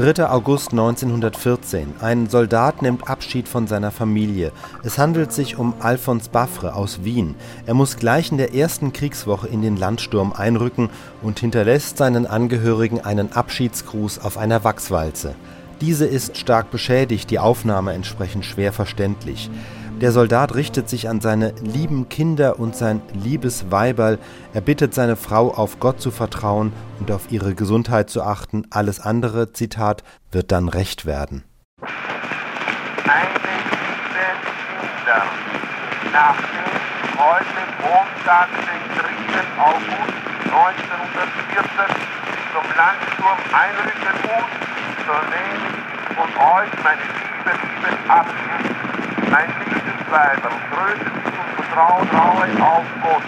3. August 1914. Ein Soldat nimmt Abschied von seiner Familie. Es handelt sich um Alfons Baffre aus Wien. Er muss gleich in der ersten Kriegswoche in den Landsturm einrücken und hinterlässt seinen Angehörigen einen Abschiedsgruß auf einer Wachswalze. Diese ist stark beschädigt, die Aufnahme entsprechend schwer verständlich. Der Soldat richtet sich an seine lieben Kinder und sein liebes Weiberl. Er bittet seine Frau, auf Gott zu vertrauen und auf ihre Gesundheit zu achten. Alles andere, Zitat, wird dann recht werden. Meine Kinder, nachdem heute Montag, den 3. August 1914 zum Landsturm einrücken muss, so nehme von euch meine liebe, liebe Abschied. Liebes Weiber, größtes und Vertrauen traue auf Gott.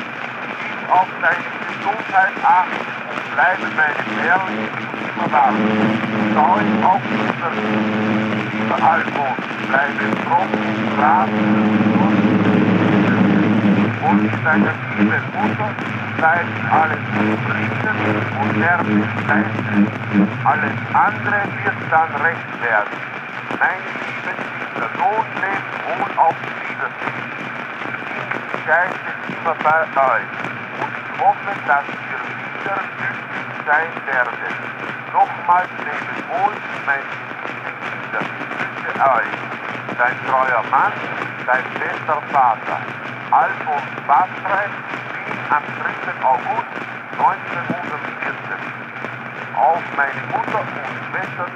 Gib auf deine Gesundheit acht und bleibe meine Perle immer wach. Schau auf unser lieber Alfons, bleibe und brav und deine liebe Mutter bleibt alles Frieden und Herzlichkeit. Alles andere wird dann recht werden. Meine lieben Kinder, Lohn lebt wohl auf Wiedersehen. Ich Geist ist immer bei euch und ich hoffe, dass ihr wieder glücklich sein werdet. Nochmals lebe wohl, meine lieben Kinder. Grüße euch, dein treuer Mann, dein bester Vater. Alfons Bastre, Wien am 3. August 1914. Auf meine Mutter und Schwestern